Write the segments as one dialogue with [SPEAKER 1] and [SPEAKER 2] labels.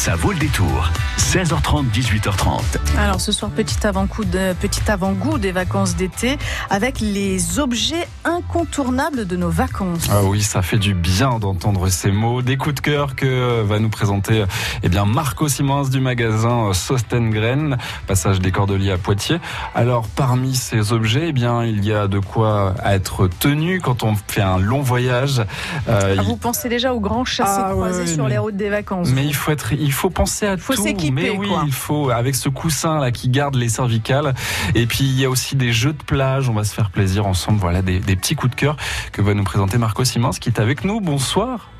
[SPEAKER 1] Ça vaut le détour. 16h30, 18h30.
[SPEAKER 2] Alors ce soir, petit avant-goût de, petit avant-goût des vacances d'été avec les objets incontournables de nos vacances.
[SPEAKER 3] Ah oui, ça fait du bien d'entendre ces mots, des coups de cœur que va nous présenter eh bien Marco Simons du magasin Sostengren, passage des Cordeliers à Poitiers. Alors parmi ces objets, eh bien il y a de quoi être tenu quand on fait un long voyage.
[SPEAKER 2] Euh, ah, vous pensez déjà au grand chassé ah croisé sur les routes des vacances.
[SPEAKER 3] Mais il faut être, il faut penser à
[SPEAKER 2] faut
[SPEAKER 3] tout.
[SPEAKER 2] Mais
[SPEAKER 3] oui, il faut avec ce coussin là qui garde les cervicales. Et puis il y a aussi des jeux de plage. On va se faire plaisir ensemble. Voilà des, des petits coups de cœur que va nous présenter Marco Simons qui est avec nous. Bonsoir.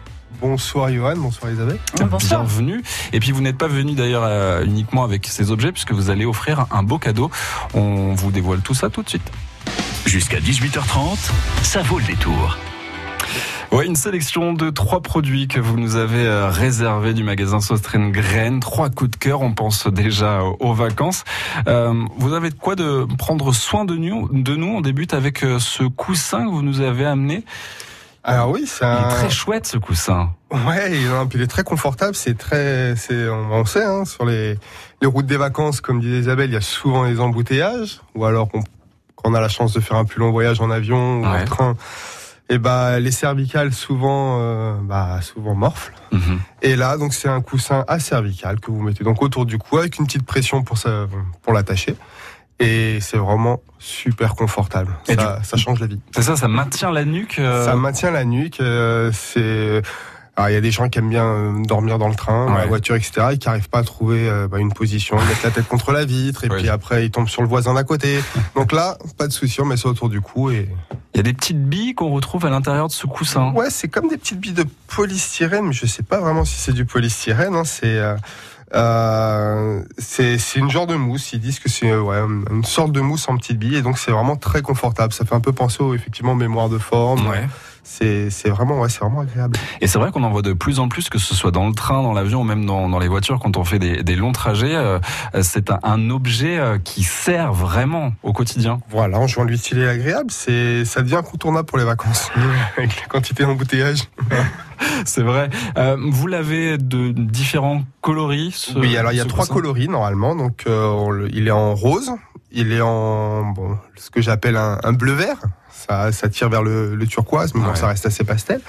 [SPEAKER 4] Bonsoir Johan, bonsoir Elisabeth.
[SPEAKER 2] Bonsoir.
[SPEAKER 3] Bienvenue. Et puis vous n'êtes pas venu d'ailleurs euh, uniquement avec ces objets puisque vous allez offrir un beau cadeau. On vous dévoile tout ça tout de suite.
[SPEAKER 1] Jusqu'à 18h30, ça vaut le détour.
[SPEAKER 3] Oui, une sélection de trois produits que vous nous avez euh, réservés du magasin Sostren Grain. Trois coups de cœur, on pense déjà aux vacances. Euh, vous avez de quoi de prendre soin de nous, de nous. On débute avec euh, ce coussin que vous nous avez amené.
[SPEAKER 4] Alors oui, c'est
[SPEAKER 3] un... très chouette ce coussin.
[SPEAKER 4] Ouais, il est très confortable. C'est très, c'est, on, sait, hein, sur les, les routes des vacances, comme disait Isabelle, il y a souvent des embouteillages, ou alors qu'on, quand on a la chance de faire un plus long voyage en avion ou en train et bah les cervicales souvent euh, bah souvent morflent. Mhm. Et là donc c'est un coussin à cervical que vous mettez donc autour du cou avec une petite pression pour ça pour l'attacher. Et c'est vraiment super confortable. Ça, ça, change la vie.
[SPEAKER 3] C'est ça, ça maintient la nuque. Euh
[SPEAKER 4] ça maintient la nuque. Euh, c'est il y a des gens qui aiment bien euh, dormir dans le train, dans la voiture, etc., et qui n'arrivent pas à trouver euh, bah, une position, ils mettent la tête contre la vitre, et puis après ils tombent sur le voisin d'à côté. Donc là, pas de souci, on met ça autour du cou et.
[SPEAKER 3] Il y a des petites billes qu'on retrouve à l'intérieur de ce coussin.
[SPEAKER 4] Ouais, c'est comme des petites billes de polystyrène, mais je sais pas vraiment si c'est du polystyrène. Hein, c'est euh, euh, c'est une genre de mousse. Ils disent que c'est ouais, une sorte de mousse en petites billes, et donc c'est vraiment très confortable. Ça fait un peu penser au effectivement mémoire de forme.
[SPEAKER 3] Ouais
[SPEAKER 4] c'est vraiment, ouais, vraiment agréable.
[SPEAKER 3] Et c'est vrai qu'on en voit de plus en plus, que ce soit dans le train, dans l'avion, ou même dans, dans, les voitures, quand on fait des, des longs trajets. Euh, c'est un, un, objet euh, qui sert vraiment au quotidien.
[SPEAKER 4] Voilà, en jouant l'utile et agréable, c'est ça devient incontournable pour les vacances, avec la quantité d'embouteillage.
[SPEAKER 3] c'est vrai. Euh, vous l'avez de différents coloris.
[SPEAKER 4] oui, alors il y a trois coloris normalement. Donc euh, il est en rose, il est en bon, ce que j'appelle un, un bleu vert ça, ça tire vers le, le turquoise, mais bon, ça reste assez pastel.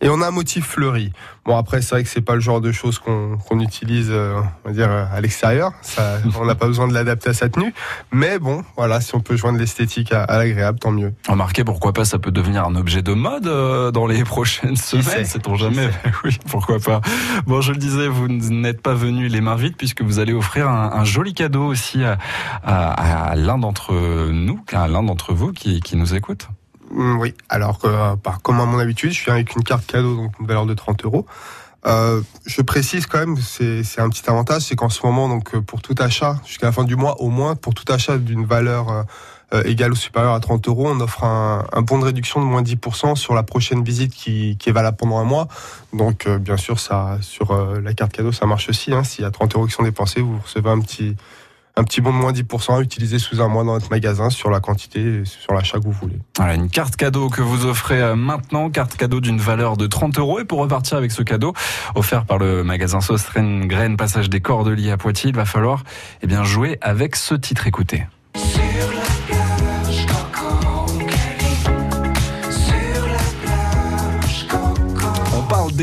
[SPEAKER 4] Et on a un motif fleuri. Bon, après, c'est vrai que c'est pas le genre de choses qu'on utilise, euh, on va dire, à l'extérieur. On n'a pas besoin de l'adapter à sa tenue. Mais bon, voilà, si on peut joindre l'esthétique à, à l'agréable, tant mieux.
[SPEAKER 3] Remarquez, pourquoi pas, ça peut devenir un objet de mode euh, dans les prochaines semaines, sait-on jamais. oui, pourquoi pas. Bon, je le disais, vous n'êtes pas venu les mains vides puisque vous allez offrir un, un joli cadeau aussi à, à, à l'un d'entre nous, à l'un d'entre vous qui, qui nous écoute.
[SPEAKER 4] Mm, oui, alors euh, par, comme à mon habitude, je suis avec une carte cadeau, donc une valeur de 30 euros. Euh, je précise quand même, c'est un petit avantage, c'est qu'en ce moment, donc euh, pour tout achat, jusqu'à la fin du mois, au moins pour tout achat d'une valeur égale ou supérieure à 30 euros, on offre un, un, bon de réduction de moins 10% sur la prochaine visite qui, qui est valable pendant un mois. Donc bien sûr, ça sur la carte cadeau, ça marche aussi. Hein. S'il y a 30 euros qui sont dépensés, vous recevez un petit un petit bon de moins 10% à utiliser sous un mois dans notre magasin sur la quantité, sur l'achat que vous voulez.
[SPEAKER 3] Voilà, une carte cadeau que vous offrez euh, maintenant, carte cadeau d'une valeur de 30 euros. Et pour repartir avec ce cadeau offert par le magasin Sostren Grain, passage des Cordeliers à Poitiers, il va falloir eh bien, jouer avec ce titre écouté.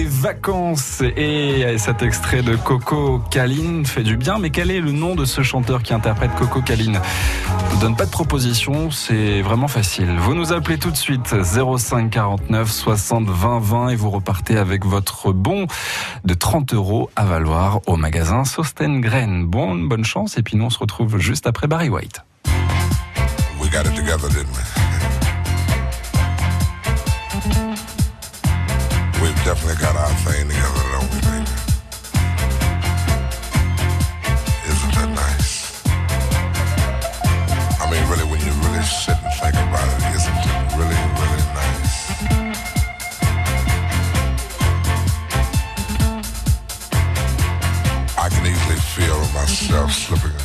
[SPEAKER 3] Vacances et cet extrait de Coco Caline fait du bien. Mais quel est le nom de ce chanteur qui interprète Coco Caline Je vous donne pas de proposition, c'est vraiment facile. Vous nous appelez tout de suite 05 49 60 20 20 et vous repartez avec votre bon de 30 euros à valoir au magasin Sosten Grain. Bonne, bonne chance et puis nous on se retrouve juste après Barry White. Definitely got our thing together, don't we, baby? Isn't that nice? I mean, really, when you really sit and think about it, isn't it really, really nice? I can easily feel myself slipping, slipping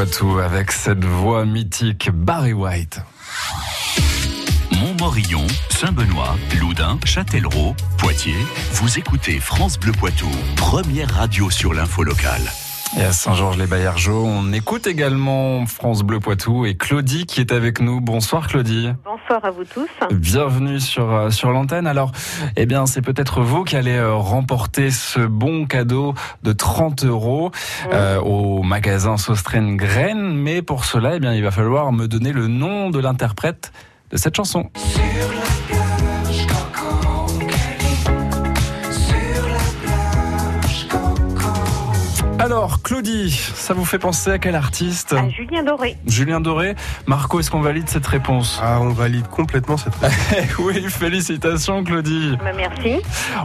[SPEAKER 3] Poitou avec cette voix mythique Barry White.
[SPEAKER 1] Montmorillon, Saint-Benoît, Loudun, Châtellerault, Poitiers. Vous écoutez France Bleu Poitou, première radio sur l'info locale.
[SPEAKER 3] Et à Saint-Georges-les-Baillargeaux, on écoute également France Bleu Poitou et Claudie qui est avec nous. Bonsoir Claudie.
[SPEAKER 5] Bonsoir à vous tous.
[SPEAKER 3] Bienvenue sur, euh, sur l'antenne. Alors, eh bien, c'est peut-être vous qui allez euh, remporter ce bon cadeau de 30 euros euh, au magasin Sostren Graine. Mais pour cela, eh bien, il va falloir me donner le nom de l'interprète de cette chanson. Alors, Claudie, ça vous fait penser à quel artiste
[SPEAKER 5] À Julien Doré.
[SPEAKER 3] Julien Doré. Marco, est-ce qu'on valide cette réponse
[SPEAKER 4] Ah, on valide complètement cette réponse.
[SPEAKER 3] Oui, félicitations Claudie.
[SPEAKER 5] Bah, merci.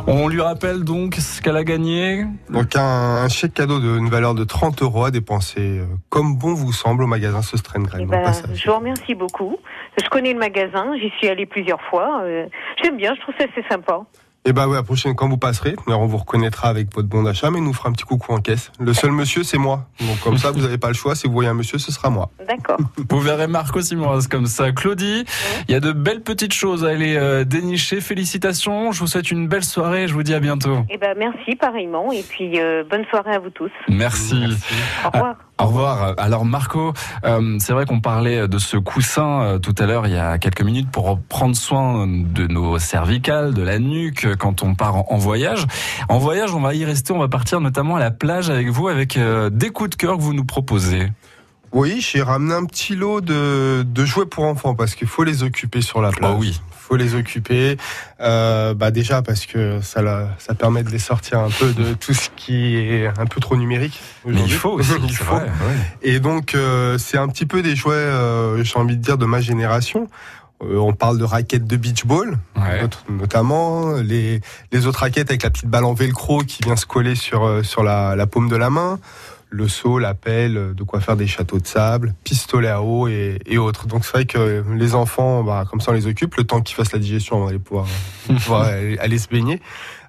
[SPEAKER 3] On lui rappelle donc ce qu'elle a gagné.
[SPEAKER 4] Donc un, un chèque cadeau d'une valeur de 30 euros à dépenser euh, comme bon vous semble au magasin Sostren
[SPEAKER 5] Eh
[SPEAKER 4] Grain.
[SPEAKER 5] ben, je vous remercie beaucoup. Je connais le magasin, j'y suis allée plusieurs fois. euh, J'aime bien, je trouve ça assez sympa.
[SPEAKER 4] Et bah ouais, la prochaine quand vous passerez, alors on vous reconnaîtra avec votre bon d'achat, mais il nous fera un petit coucou en caisse. Le seul monsieur, c'est moi. Donc comme ça, vous n'avez pas le choix. Si vous voyez un monsieur, ce sera moi.
[SPEAKER 5] D'accord.
[SPEAKER 3] Vous verrez Marco Simoras comme ça. Claudie, il y a de belles petites choses à aller euh, dénicher. Félicitations. Je vous souhaite une belle soirée. Je vous dis à bientôt.
[SPEAKER 5] Eh ben, merci pareillement. Et puis, euh, bonne soirée à vous tous.
[SPEAKER 3] Merci.
[SPEAKER 5] Au revoir.
[SPEAKER 3] Au revoir. Alors Marco, euh, c'est vrai qu'on parlait de ce coussin euh, tout à l'heure, il y a quelques minutes, pour prendre soin de nos cervicales, de la nuque, euh, quand on part en, en voyage. En voyage, on va y rester, on va partir notamment à la plage avec vous, avec euh, des coups de cœur que vous nous proposez.
[SPEAKER 4] Oui, j'ai ramené un petit lot de, de jouets pour enfants parce qu'il faut les occuper sur la plage.
[SPEAKER 3] Oh oui.
[SPEAKER 4] Faut les occuper. Euh, bah déjà parce que ça, la- ça permet de les sortir un peu de tout ce qui est un peu trop numérique.
[SPEAKER 3] Mais il faut aussi,
[SPEAKER 4] il faut.
[SPEAKER 3] vrai, ouais.
[SPEAKER 4] Et donc euh, c'est un petit peu des jouets, euh, j'ai envie de dire, de ma génération. Euh, on parle de raquettes de beach ball,
[SPEAKER 3] Ouais.
[SPEAKER 4] not- notamment les, les autres raquettes avec la petite balle en velcro qui vient se coller sur, euh, sur la, la paume de la main, le seau, la pelle, de quoi faire des châteaux de sable, pistolet à eau et, et autres. Donc c'est vrai que les enfants, bah, comme ça on les occupe, le temps qu'ils fassent la digestion, on va aller pouvoir, pouvoir aller, aller se baigner.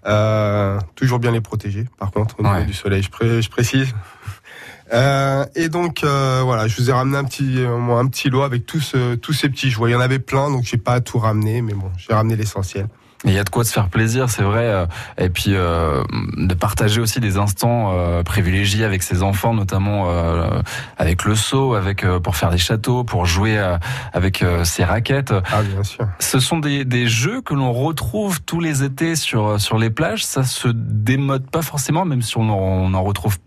[SPEAKER 4] Euh, toujours bien les protéger, par contre, au niveau
[SPEAKER 3] Ouais.
[SPEAKER 4] du soleil, je, pré- je précise. Euh, et donc euh, voilà, je vous ai ramené un petit un petit lot avec tous tous ces petits jouets. Il y en avait plein, donc j'ai pas tout ramené, mais bon, j'ai ramené l'essentiel.
[SPEAKER 3] Il y a de quoi se faire plaisir, c'est vrai. euh, Et puis euh, de partager aussi des instants euh, privilégiés avec ses enfants, notamment euh, avec le seau, avec pour faire des châteaux, pour jouer avec ses raquettes.
[SPEAKER 4] Ah bien sûr.
[SPEAKER 3] Ce sont des, des jeux que l'on retrouve tous les étés sur sur les plages. Ça se démode pas forcément, même si on en, on en retrouve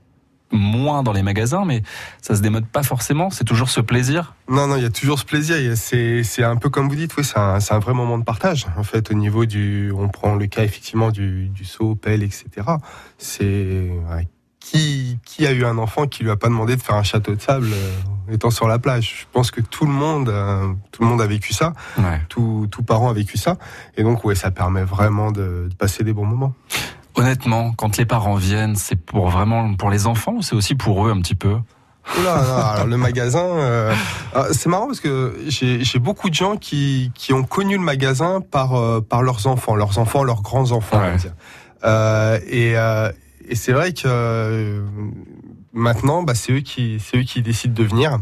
[SPEAKER 3] moins dans les magasins, mais ça se démode pas forcément. C'est toujours ce plaisir.
[SPEAKER 4] Non, non, il y a toujours ce plaisir. C'est, un peu comme vous dites, oui, c'est un, vrai moment de partage. En fait, au niveau du, on prend le cas effectivement du, du seau, pelle, etc. C'est ouais, qui, qui a eu un enfant qui lui a pas demandé de faire un château de sable euh, étant sur la plage? Je pense que tout le monde, euh, tout le monde a vécu ça.
[SPEAKER 3] Ouais.
[SPEAKER 4] Tout, tout parent a vécu ça. Et donc, ouais, ça permet vraiment de, de passer des bons moments.
[SPEAKER 3] Honnêtement, quand les parents viennent, c'est pour vraiment pour les enfants ou c'est aussi pour eux un petit peu?
[SPEAKER 4] Oula, alors le magasin, euh, ah, c'est marrant parce que j'ai beaucoup de gens qui, qui ont connu le magasin par, euh, par leurs enfants, leurs enfants, leurs grands enfants. on va
[SPEAKER 3] Ouais.
[SPEAKER 4] Euh, et euh, et c'est vrai que euh, maintenant, bah, c'est eux qui c'est eux qui décident de venir.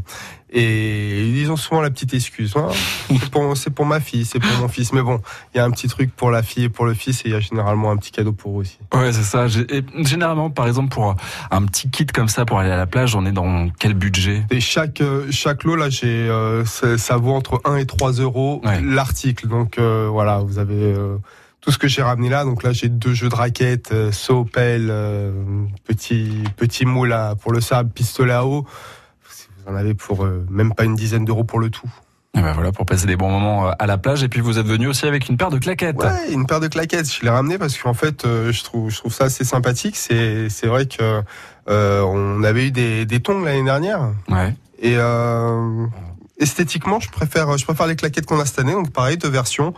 [SPEAKER 4] Et ils ont souvent la petite excuse. hein, c'est pour, c'est pour ma fille, c'est pour mon fils. Mais bon, il y a un petit truc pour la fille et pour le fils, et il y a généralement un petit cadeau pour eux aussi.
[SPEAKER 3] Ouais, c'est ça. Et généralement, par exemple, pour un petit kit comme ça pour aller à la plage, on est dans quel budget?
[SPEAKER 4] Et chaque euh, chaque lot là, j'ai euh, ça, ça vaut entre 1 et 3 euros
[SPEAKER 3] Ouais.
[SPEAKER 4] l'article. Donc euh, voilà, vous avez euh, tout ce que j'ai ramené là. Donc là, j'ai deux jeux de raquettes, euh, seau, pelle, euh, petit petit moule à- pour le sable, pistolet à eau. Vous en avez pour euh, même pas une dizaine d'euros pour le tout.
[SPEAKER 3] Et ben voilà, pour passer des bons moments euh, à la plage. Et puis vous êtes venu aussi avec une paire de claquettes.
[SPEAKER 4] Ouais, une paire de claquettes. Je l'ai ramené parce qu'en fait, euh, je trouve je trouve ça assez sympathique. C'est c'est vrai que euh, on avait eu des des tongs l'année dernière.
[SPEAKER 3] Ouais.
[SPEAKER 4] Et euh, esthétiquement, je préfère, je préfère les claquettes qu'on a cette année. Donc pareil, deux versions.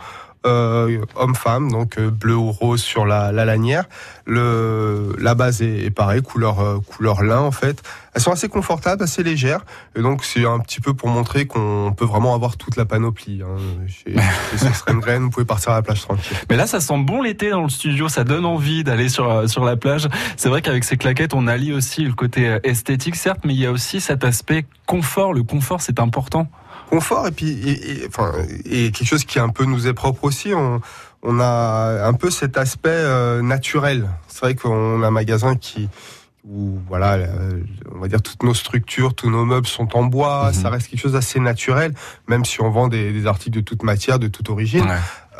[SPEAKER 4] Euh, homme-femme, donc euh, bleu ou rose sur la, la lanière. Le, la base est, est pareil, couleur euh, couleur lin en fait. Elles sont assez confortables, assez légères, et donc c'est un petit peu pour montrer qu'on peut vraiment avoir toute la panoplie. Hein. Chez, chez Grain, vous pouvez partir à la plage tranquille.
[SPEAKER 3] Mais là, ça sent bon l'été dans le studio, ça donne envie d'aller sur euh, sur la plage. C'est vrai qu'avec ces claquettes, on allie aussi le côté esthétique, certes, mais il y a aussi cet aspect confort. Le confort, c'est important.
[SPEAKER 4] Confort et puis et, et- enfin et quelque chose qui un peu nous est propre aussi. On on a un peu cet aspect euh, naturel. C'est vrai qu'on a un magasin qui où voilà euh, on va dire toutes nos structures tous nos meubles sont en bois
[SPEAKER 3] Mhm.
[SPEAKER 4] ça reste quelque chose d'assez naturel même si on vend des, des articles de toute matière de toute origine.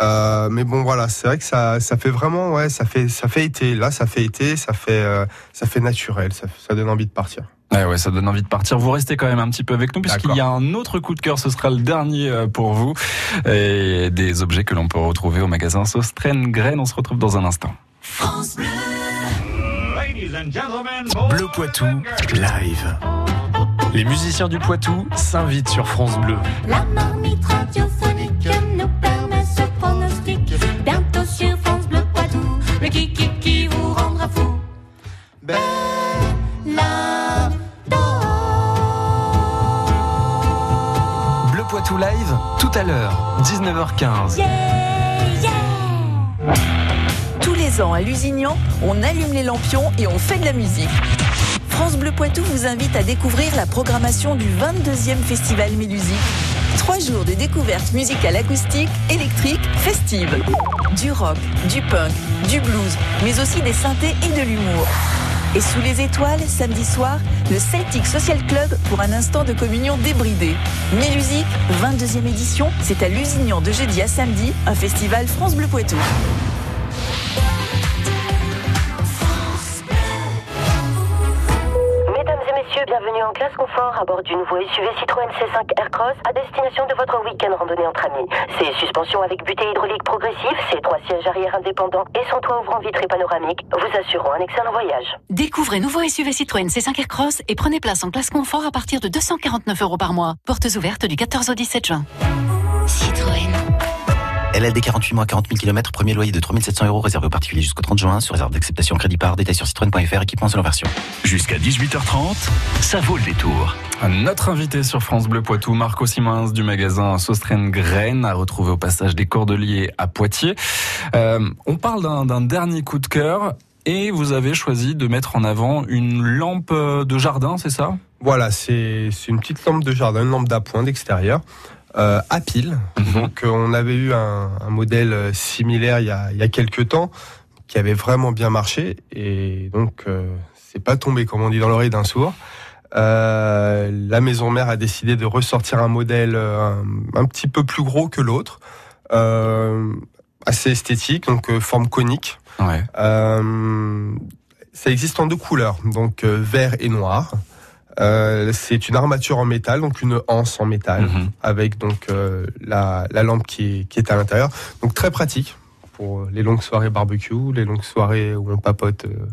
[SPEAKER 4] Euh, mais bon voilà c'est vrai que ça ça fait vraiment ouais ça fait ça fait été. Là ça fait été ça fait euh, ça fait naturel ça, ça donne envie de partir
[SPEAKER 3] Ouais, ouais, ça donne envie de partir. Vous restez quand même un petit peu avec nous puisqu'il y a un autre coup de cœur. Ce sera le dernier euh, pour vous. Et des objets que l'on peut retrouver au magasin Sostren Grain. On se retrouve dans un instant.
[SPEAKER 6] Bleu Poitou, live. Les musiciens du Poitou s'invitent sur France Bleu.
[SPEAKER 7] La marmite radiophonique nous permet ce pronostic. Bientôt sur France Bleu Poitou, le
[SPEAKER 6] tout à l'heure, 19h15.
[SPEAKER 7] yeah.
[SPEAKER 8] Tous les ans à Lusignan, on allume les lampions et on fait de la musique. France Bleu Poitou vous invite à découvrir la programmation du 22e Festival Mélusique. Trois jours de découverte musicale acoustique, électrique, festive. Du rock, du punk, du blues, mais aussi des synthés et de l'humour. Et sous les étoiles, samedi soir, le Celtic Social Club pour un instant de communion débridée. Mélusique, 22e édition, c'est à Lusignan de jeudi à samedi, un festival France Bleu Poitou.
[SPEAKER 9] Bienvenue en classe confort à bord du nouveau SUV Citroën C5 Aircross à destination de votre week-end randonnée entre amis. Ses suspensions avec butée hydraulique progressive, ses trois sièges arrière indépendants et son toit ouvrant vitré panoramique vous assureront un excellent voyage.
[SPEAKER 10] Découvrez nouveau SUV Citroën C5 Aircross et prenez place en classe confort à partir de 249 euros par mois. Portes ouvertes du 14 au 17 juin.
[SPEAKER 11] LLD 48 mois, 40 000 km, premier loyer de 3700 euros réservé aux particuliers jusqu'au 30 juin, sur réserve d'acceptation crédit par, détail sur citroën.fr, équipement selon version.
[SPEAKER 1] Jusqu'à 18h30, ça vaut le détour.
[SPEAKER 3] Notre invité sur France Bleu Poitou, Marco Simons du magasin Sostren Grain, à retrouver au passage des Cordeliers à Poitiers. Euh, on parle d'un d'un dernier coup de cœur et vous avez choisi de mettre en avant une lampe de jardin, c'est ça?
[SPEAKER 4] Voilà, c'est c'est une petite lampe de jardin, une lampe d'appoint d'extérieur, euh, à pile. Donc euh, on avait eu un, un modèle euh, similaire il y, a, il y a quelques temps qui avait vraiment bien marché et donc euh, c'est pas tombé comme on dit dans l'oreille d'un sourd. Euh, la maison mère a décidé de ressortir un modèle euh, un, un petit peu plus gros que l'autre, euh, assez esthétique, donc forme conique.
[SPEAKER 3] Ouais.
[SPEAKER 4] Euh, ça existe en deux couleurs, donc euh, vert et noir. Euh, c'est une armature en métal, donc une anse en métal,
[SPEAKER 3] Mhm.
[SPEAKER 4] avec donc euh, la, la lampe qui est, qui est à l'intérieur. Donc très pratique pour les longues soirées barbecue, les longues soirées où on papote euh,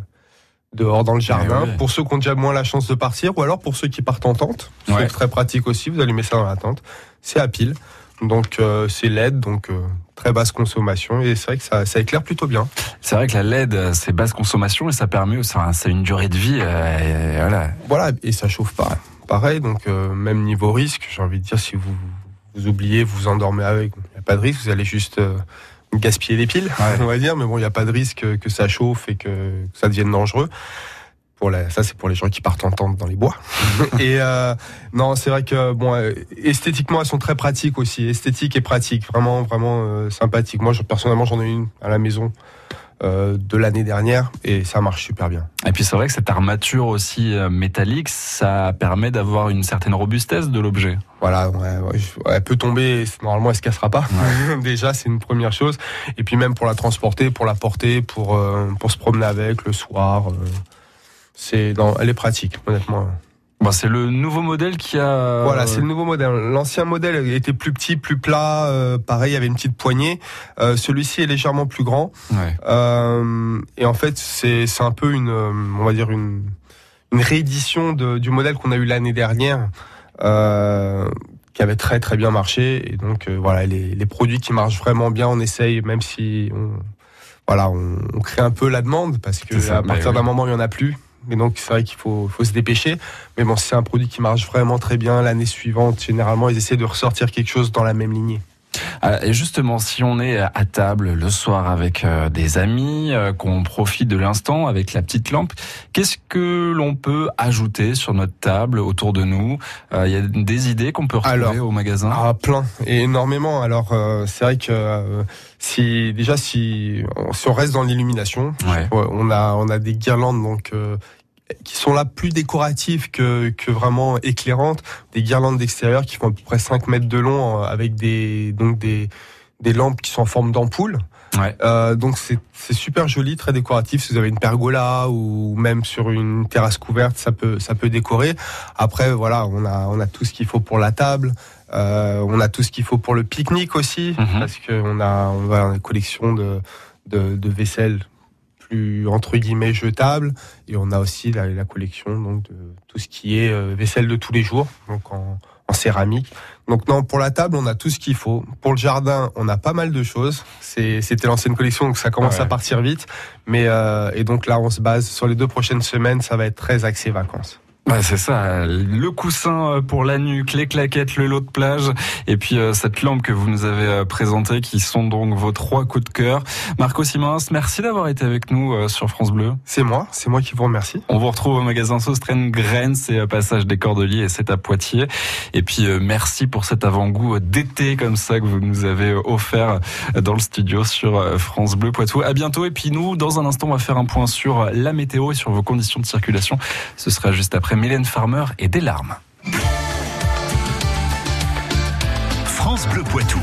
[SPEAKER 4] dehors dans le jardin.
[SPEAKER 3] ouais.
[SPEAKER 4] Pour ceux qui ont déjà moins la chance de partir, ou alors pour ceux qui partent en tente,
[SPEAKER 3] Ouais.
[SPEAKER 4] c'est très pratique aussi. Vous allumez ça dans la tente. C'est à pile, donc c'est LED, donc très basse consommation et c'est vrai que ça, ça éclaire plutôt bien.
[SPEAKER 3] C'est vrai que la LED, c'est basse consommation et ça permet, ça, ça a une durée de vie, euh, et voilà.
[SPEAKER 4] Voilà, et ça chauffe pas. Pareil, donc euh, même niveau risque, j'ai envie de dire, si vous vous oubliez, vous vous endormez avec, il n'y a pas de risque, vous allez juste euh, gaspiller les piles,
[SPEAKER 3] Ouais.
[SPEAKER 4] on va dire, mais bon, il n'y a pas de risque que, que ça chauffe et que, que ça devienne dangereux. Pour la, ça, c'est pour les gens qui partent en tente dans les bois. et euh, non, c'est vrai que bon, euh, esthétiquement, elles sont très pratiques aussi, esthétique et pratique, vraiment, vraiment euh, sympathique. Moi, je, personnellement, j'en ai une à la maison euh, de l'année dernière et ça marche super bien.
[SPEAKER 3] Et puis c'est vrai que cette armature aussi euh, métallique, ça permet d'avoir une certaine robustesse de l'objet.
[SPEAKER 4] Voilà, ouais, ouais, je- elle peut tomber, normalement elle se cassera pas. Déjà, c'est une première chose. Et puis même pour la transporter, pour la porter, pour euh, pour se promener avec le soir, c'est non, elle est pratique, honnêtement.
[SPEAKER 3] Bon, c'est le nouveau modèle qui a.
[SPEAKER 4] Voilà, c'est le nouveau modèle. L'ancien modèle était plus petit, plus plat, euh, pareil, il y avait une petite poignée. Euh, Celui-ci est légèrement plus grand.
[SPEAKER 3] Ouais.
[SPEAKER 4] Euh, et en fait, c'est c'est un peu une, euh, on va dire une, une réédition de, du modèle qu'on a eu l'année dernière, euh, qui avait très très bien marché. Et donc euh, voilà, les, les produits qui marchent vraiment bien, on essaye, même si on, voilà, on, on crée un peu la demande parce que
[SPEAKER 3] ça,
[SPEAKER 4] à partir
[SPEAKER 3] oui.
[SPEAKER 4] d'un moment, il y en a plus. Et donc c'est vrai qu'il faut, faut se dépêcher. Mais bon, si c'est un produit qui marche vraiment très bien l'année suivante. Généralement, ils essaient de ressortir quelque chose dans la même lignée.
[SPEAKER 3] Ah, Et justement, si on est à table le soir avec euh, des amis, euh, qu'on profite de l'instant avec la petite lampe, qu'est-ce que l'on peut ajouter sur notre table autour de nous? Euh, Il y a des idées qu'on peut retrouver
[SPEAKER 4] Alors,
[SPEAKER 3] au magasin?
[SPEAKER 4] Ah, plein et énormément. Alors euh, c'est vrai que euh, si déjà si on, si on reste dans l'illumination,
[SPEAKER 3] ouais,
[SPEAKER 4] on a on a des guirlandes donc euh, qui sont là plus décoratives que que vraiment éclairantes, des guirlandes d'extérieur qui font à peu près 5 mètres de long euh, avec des donc des des lampes qui sont en forme d'ampoule.
[SPEAKER 3] Ouais.
[SPEAKER 4] Euh, donc c'est super joli, très décoratif. Si vous avez une pergola ou même sur une terrasse couverte, ça peut ça peut décorer. Après voilà, on a on a tout ce qu'il faut pour la table. Euh, on a tout ce qu'il faut pour le pique-nique aussi,
[SPEAKER 3] Mhm.
[SPEAKER 4] parce qu'on a on avoir une collection de de, de vaisselle plus entre guillemets jetable. Et on a aussi la, la collection donc de tout ce qui est euh, vaisselle de tous les jours donc en, en céramique. Donc non pour la table on a tout ce qu'il faut. Pour le jardin on a pas mal de choses. C'est c'était l'ancienne collection donc ça commence
[SPEAKER 3] Ouais.
[SPEAKER 4] à partir vite. Mais euh, et donc là on se base sur les deux prochaines semaines. Ça va être très axé vacances
[SPEAKER 3] Ouais, c'est ça, le coussin euh, pour la nuque, les claquettes, le lot de plage, et puis euh, cette lampe que vous nous avez euh, présentée, qui sont donc vos trois coups de cœur. Marco Simons, merci d'avoir été avec nous euh, sur France Bleu.
[SPEAKER 4] c'est moi c'est moi qui vous remercie
[SPEAKER 3] On vous retrouve au magasin Sostraine Graines, c'est passage des Cordeliers et c'est à Poitiers. Et puis euh, merci pour cet avant-goût d'été comme ça que vous nous avez offert dans le studio sur France Bleu Poitou. À bientôt. Et puis nous, dans un instant, on va faire un point sur la météo et sur vos conditions de circulation. Ce sera juste après Mylène Farmer et des larmes.
[SPEAKER 1] France Bleu Poitou.